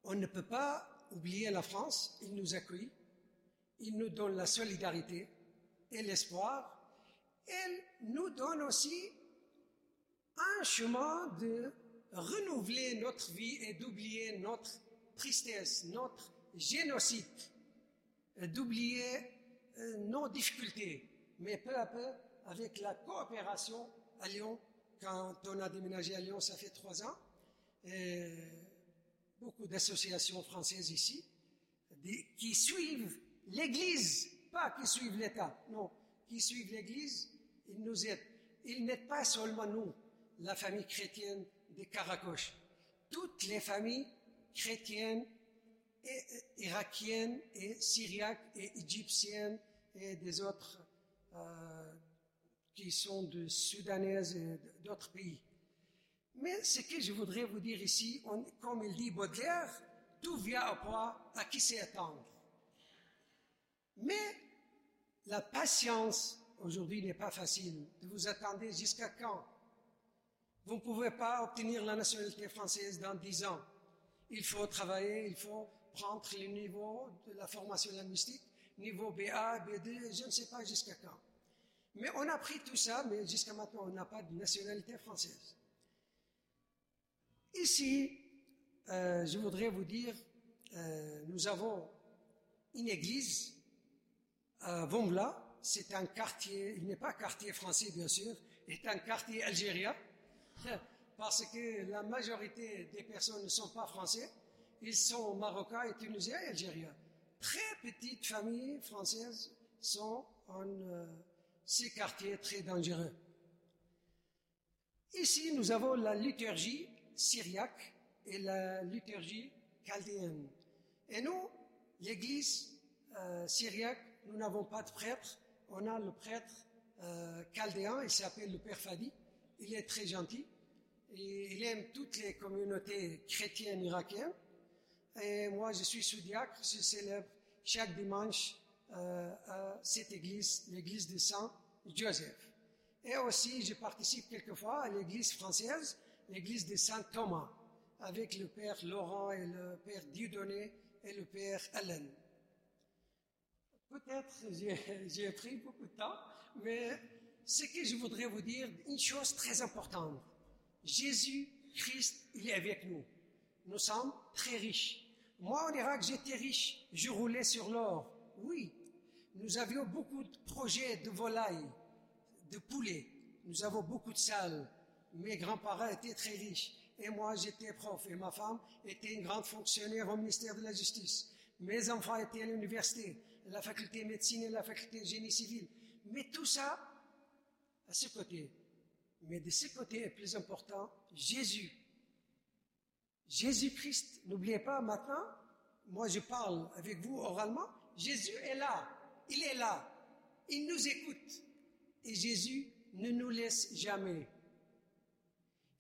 on ne peut pas oublier la France, il nous accueille, il nous donne la solidarité et l'espoir, elle nous donne aussi un chemin de renouveler notre vie et d'oublier notre tristesse, notre génocide, d'oublier euh, nos difficultés. Mais peu à peu, avec la coopération à Lyon, quand on a déménagé à Lyon, ça fait trois ans, beaucoup d'associations françaises ici qui suivent l'Église, pas qui suivent l'État, non, qui suivent l'Église, ils nous aident. Ils n'aident pas seulement nous, la famille chrétienne des Caracoches. Toutes les familles chrétiennes, et, irakiennes et syriaques et égyptiennes et des autres euh, qui sont de soudanaises et d'autres pays. Mais ce que je voudrais vous dire ici, comme il dit Baudelaire, tout vient au point à qui sait attendre. Mais la patience aujourd'hui n'est pas facile. Vous attendre jusqu'à quand? Vous ne pouvez pas obtenir la nationalité française dans dix ans. Il faut travailler, il faut prendre le niveau de la formation linguistique, niveau BA, B2, je ne sais pas jusqu'à quand. Mais on a pris tout ça, mais jusqu'à maintenant, on n'a pas de nationalité française. Ici, euh, je voudrais vous dire, euh, nous avons une église à Vombla. C'est un quartier, il n'est pas quartier français bien sûr, c'est un quartier algérien, parce que la majorité des personnes ne sont pas français, ils sont marocains et tunisiens et algériens. Très petites familles françaises sont en euh, ces quartiers très dangereux. Ici, nous avons la liturgie syriaque et la liturgie chaldéenne. Et nous, l'Église euh, syriaque, nous n'avons pas de prêtre. On a le prêtre euh, chaldéen, il s'appelle le Père Fadi. Il est très gentil. Et il aime toutes les communautés chrétiennes irakiennes. Et moi, je suis sous-diacre, je célèbre chaque dimanche euh, à cette église, l'église de Saint Joseph. Et aussi, je participe quelquefois à l'église française, l'église de Saint Thomas, avec le père Laurent et le père Dieudonné et le père Allen. Peut-être j'ai pris beaucoup de temps, mais ce que je voudrais vous dire, une chose très importante. Jésus Christ, il est avec nous. Nous sommes très riches. Moi, en Irak, j'étais riche. Je roulais sur l'or. Oui. Nous avions beaucoup de projets de volailles, de poulets. Nous avons beaucoup de salles. Mes grands-parents étaient très riches. Et moi, j'étais prof. Et ma femme était une grande fonctionnaire au ministère de la Justice. Mes enfants étaient à l'université, la faculté de médecine et la faculté de génie civil. Mais tout ça, à ce côté. Mais de ce côté plus important, Jésus. Jésus-Christ, n'oubliez pas maintenant, moi je parle avec vous oralement, Jésus est là, il est là, il nous écoute. Et Jésus ne nous laisse jamais.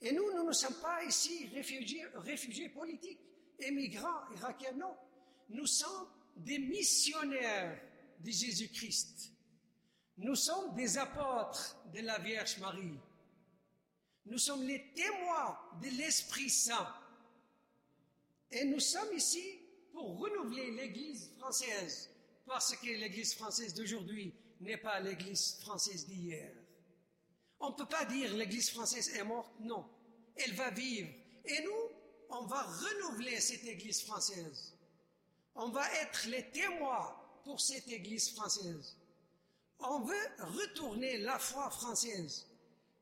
Et nous, nous ne sommes pas ici réfugiés, politiques, émigrants, irakiens. Nous sommes des missionnaires de Jésus-Christ. Nous sommes des apôtres de la Vierge Marie. Nous sommes les témoins de l'Esprit Saint. Et nous sommes ici pour renouveler l'Église française, parce que l'Église française d'aujourd'hui n'est pas l'Église française d'hier. On ne peut pas dire l'Église française est morte, non. Elle va vivre. Et nous, on va renouveler cette Église française. On va être les témoins pour cette Église française. On veut retourner la foi française.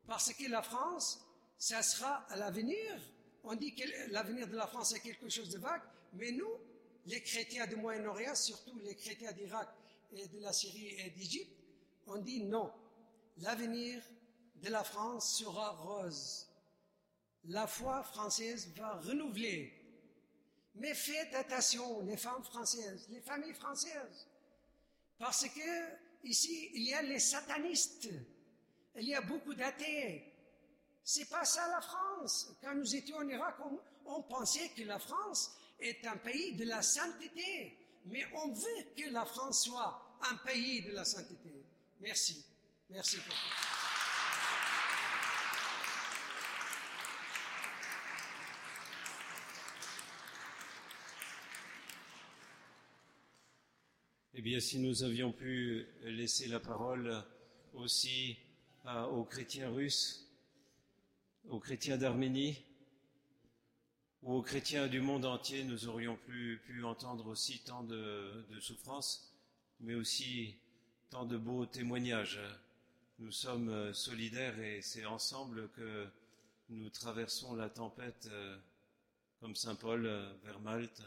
Parce que la France, ça sera à l'avenir. On dit que l'avenir de la France est quelque chose de vague, mais nous, les chrétiens du Moyen-Orient, surtout les chrétiens d'Irak et de la Syrie et d'Égypte, on dit non. L'avenir de la France sera rose. La foi française va renouveler. Mais faites attention, les femmes françaises, les familles françaises. Parce que ici, il y a les satanistes. Il y a beaucoup d'athées. C'est pas ça la France. Quand nous étions en Irak, on, pensait que la France est un pays de la sainteté. Mais on veut que la France soit un pays de la sainteté. Merci. Merci. Eh bien, si nous avions pu laisser la parole aussi à, aux chrétiens russes, aux chrétiens d'Arménie aux chrétiens du monde entier, nous aurions pu, pu entendre aussi tant de, souffrances, mais aussi tant de beaux témoignages. Nous sommes solidaires et c'est ensemble que nous traversons la tempête comme Saint Paul vers Malte,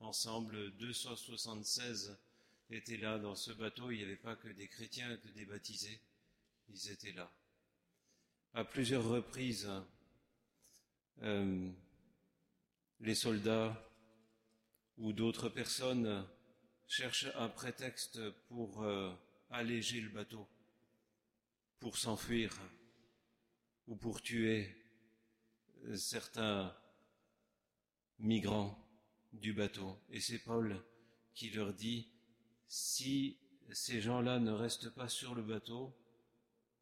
ensemble 276 étaient là dans ce bateau, il n'y avait pas que des chrétiens, que des baptisés, ils étaient là. À plusieurs reprises, euh, les soldats ou d'autres personnes cherchent un prétexte pour euh, alléger le bateau, pour s'enfuir ou pour tuer certains migrants du bateau. Et c'est Paul qui leur dit, si ces gens-là ne restent pas sur le bateau,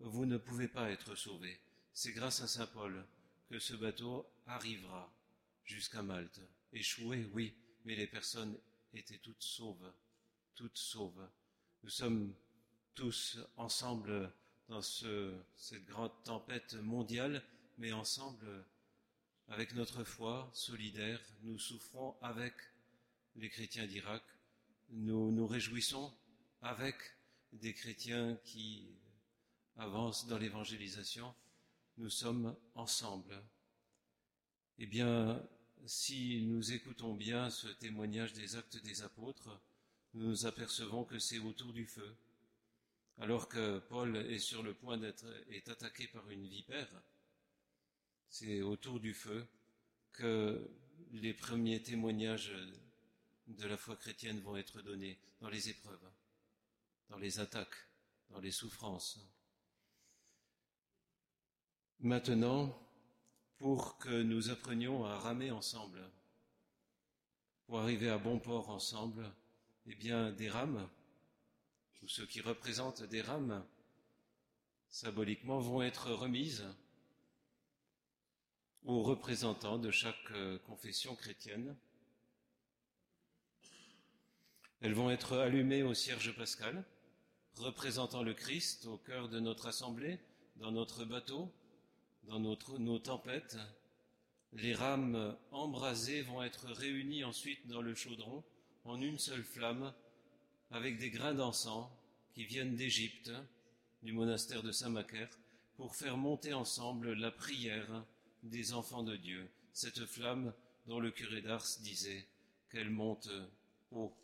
vous ne pouvez pas être sauvés. C'est grâce à Saint Paul que ce bateau arrivera jusqu'à Malte. Échoué, oui, mais les personnes étaient toutes sauves, toutes sauves. Nous sommes tous ensemble dans ce, cette grande tempête mondiale, mais ensemble, avec notre foi solidaire, nous souffrons avec les chrétiens d'Irak, nous nous réjouissons avec des chrétiens qui avancent dans l'évangélisation, nous sommes ensemble. Eh bien, si nous écoutons bien ce témoignage des actes des apôtres, nous nous apercevons que c'est autour du feu. Alors que Paul est sur le point d'être attaqué par une vipère, c'est autour du feu que les premiers témoignages de la foi chrétienne vont être donnés dans les épreuves, dans les attaques, dans les souffrances. Maintenant, pour que nous apprenions à ramer ensemble, pour arriver à bon port ensemble, eh bien, des rames, ou ceux qui représentent des rames, symboliquement, vont être remises aux représentants de chaque euh, confession chrétienne. Elles vont être allumées au cierge pascal, représentant le Christ au cœur de notre assemblée, dans notre bateau, dans nos tempêtes. Les rames embrasées vont être réunies ensuite dans le chaudron en une seule flamme avec des grains d'encens qui viennent d'Égypte, du monastère de Saint-Macaire, pour faire monter ensemble la prière des enfants de Dieu, cette flamme dont le curé d'Ars disait qu'elle monte haut.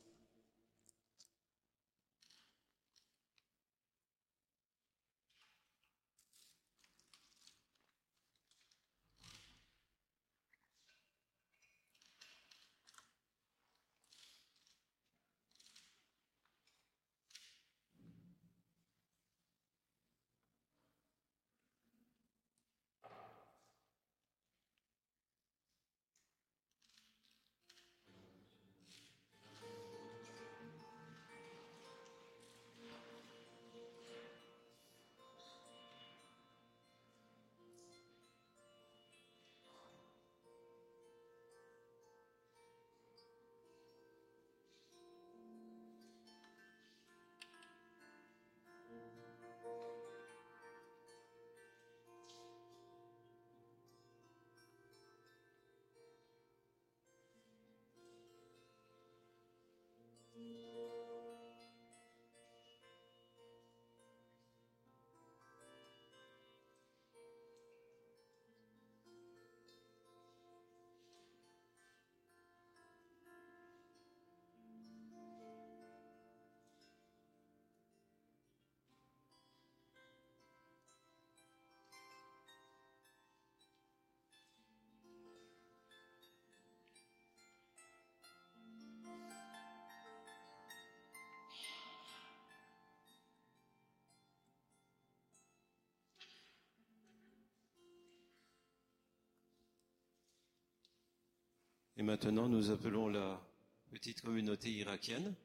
Et maintenant, nous appelons la petite communauté irakienne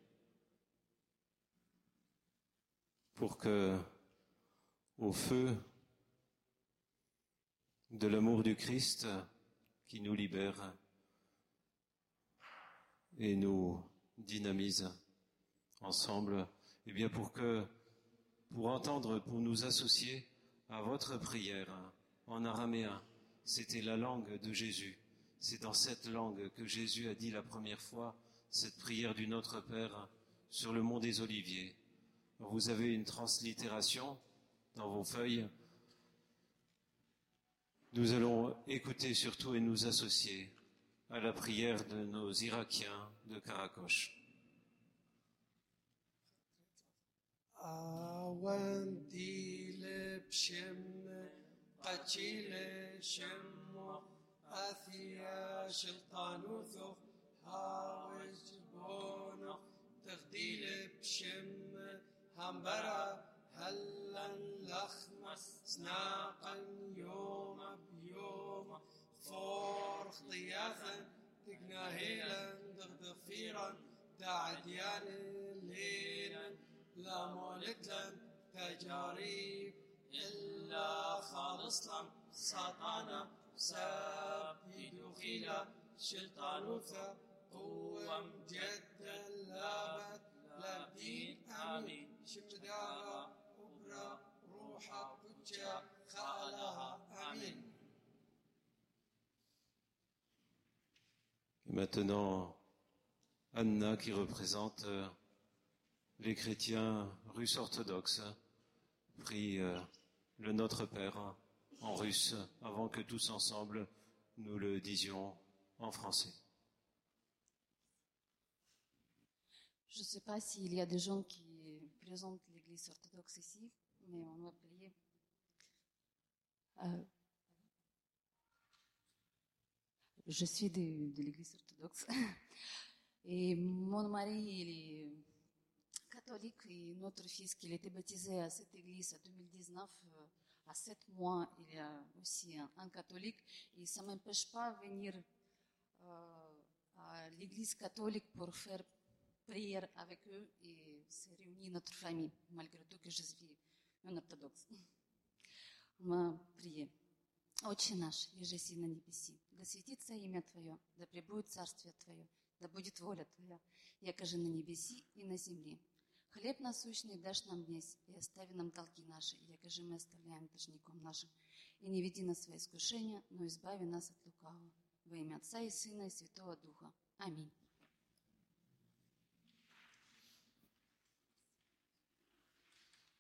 pour que, au feu de l'amour du Christ qui nous libère et nous dynamise ensemble, et eh bien pour que, pour entendre, pour nous associer à votre prière en araméen, c'était la langue de Jésus. C'est dans cette langue que Jésus a dit la première fois cette prière du Notre Père sur le mont des Oliviers. Vous avez une translittération dans vos feuilles. Nous allons écouter surtout et nous associer à la prière de nos Irakiens de Karakosh. آسيا شلطانوثه هاوج بونه تغديل بشم همبرة هلا لخمة سناقا يوم بيوم فور خطياثا تقناهيلا ضغضفيرا تعديان ليلا لا مولتلا تجاريب إلا خالصلا سطانا سابد خلا شلطان قوة مجدا لابد لابدين آمين شمدارا أبرا روحا بجا خالها آمين Maintenant, Anna qui représente euh, les chrétiens russes orthodoxes, prie euh, le Notre Père en russe avant que tous ensemble nous le disions en français. Je ne sais pas s'il y a des gens qui présentent l'Église orthodoxe ici, mais on va prier. Euh, je suis de, l'Église orthodoxe et mon mari est catholique et notre fils qui était baptisé à cette église en 2019 euh, à 7 mois il est aussi un, un catholique et ça ne m'empêche pas de venir euh, à l'église catholique pour faire prière avec eux et se réunir notre famille malgré tout que je suis un orthodoxe. Мы прием. Отче наш, еже си на небеси, да светится имя Твое, да пребудет царствие Твое, да будет воля Твоя, якоже на небеси и на земле. Хлеб насущный дашь нам днесь, и остави нам долги наши, якоже мы оставляем должником нашим. И не веди нас в свои искушения, но избави нас от лукавого. Во имя Отца и Сына и Святого Духа. Аминь.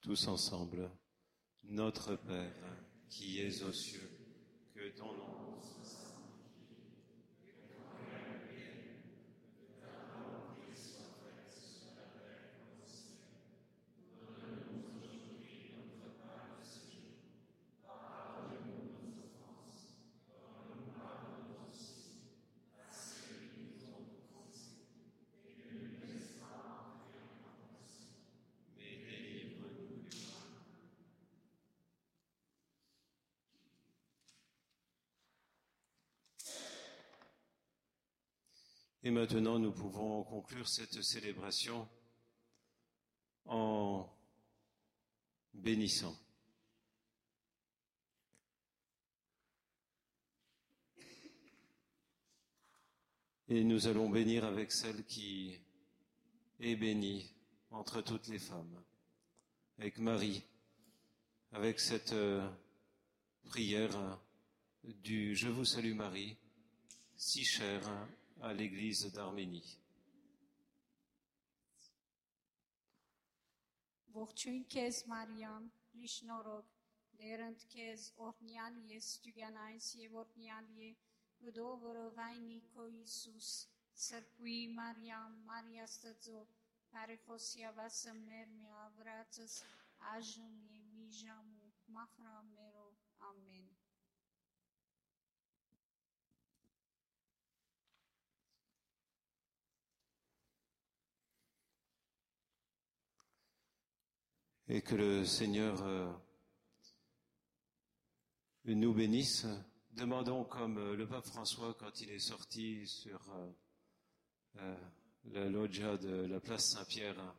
Tous ensemble, Notre Père qui es aux cieux, que ton nom Et maintenant, nous pouvons conclure cette célébration en bénissant. Et nous allons bénir avec celle qui est bénie entre toutes les femmes, avec Marie, avec cette euh, prière du Je vous salue Marie, si chère à l'église d'Arménie. Ողջույն քեզ Մարիամ, Լիշնորոք, դերընդ քեզ օրհնյալ ես ստուգանայս եւ օրհնյալ է վդո որովայնի քո Հիսուս Սրբուի Մարիամ, Մարիա Ստծո, Փարիխոսիա վասը մեր մի ավրացս այժմ եւ մի ժամու մախրամերով ամեն Et que le Seigneur euh, nous bénisse. Demandons comme euh, le pape François quand il est sorti sur euh, la loggia de la place Saint-Pierre,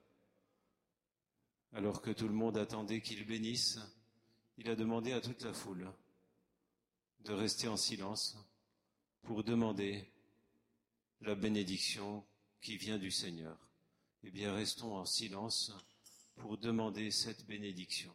alors que tout le monde attendait qu'il bénisse, il a demandé à toute la foule de rester en silence pour demander la bénédiction qui vient du Seigneur. Eh bien, restons en silence pour demander cette bénédiction.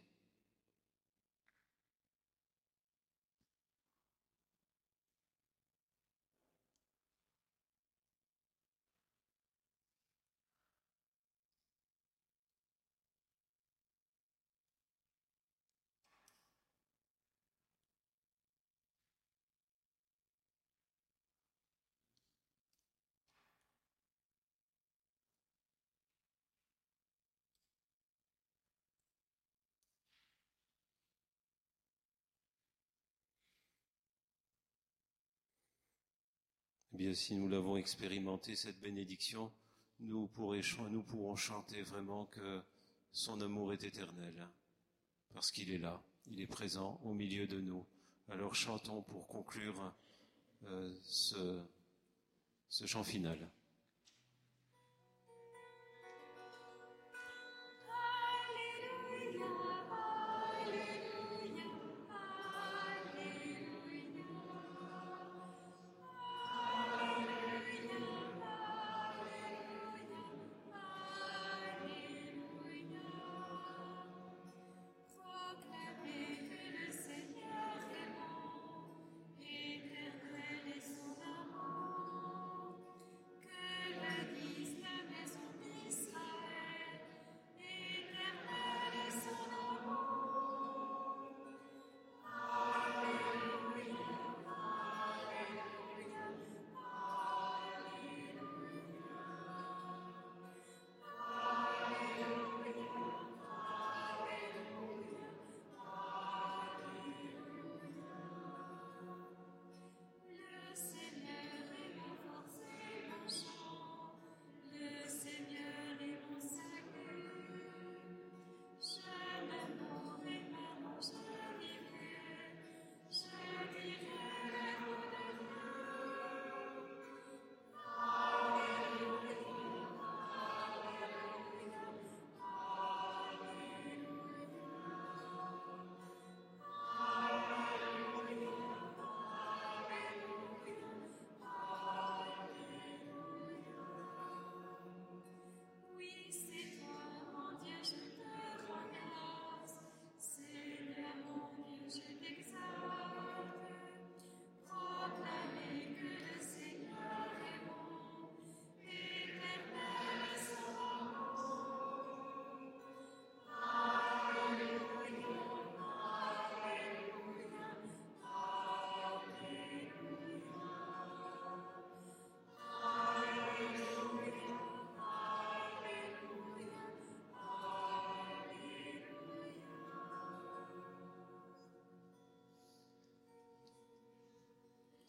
Eh si nous l'avons expérimenté, cette bénédiction, nous, pourrons chanter vraiment que son amour est éternel, parce qu'il est là, il est présent au milieu de nous. Alors chantons pour conclure euh, ce chant final.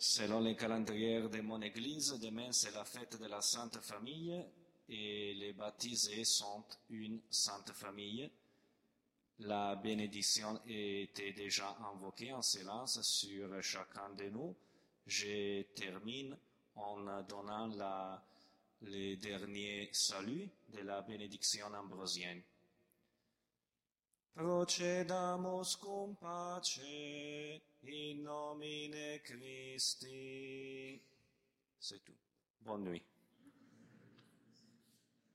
Selon les calendriers de mon église, demain c'est la fête de la Sainte Famille et les baptisés sont une Sainte Famille. La bénédiction était déjà invoquée en silence sur chacun de nous. Je termine en donnant la, les derniers saluts de la bénédiction ambrosienne. Procedamus cum pace in nomine Christi. C'est tout. Bonne nuit.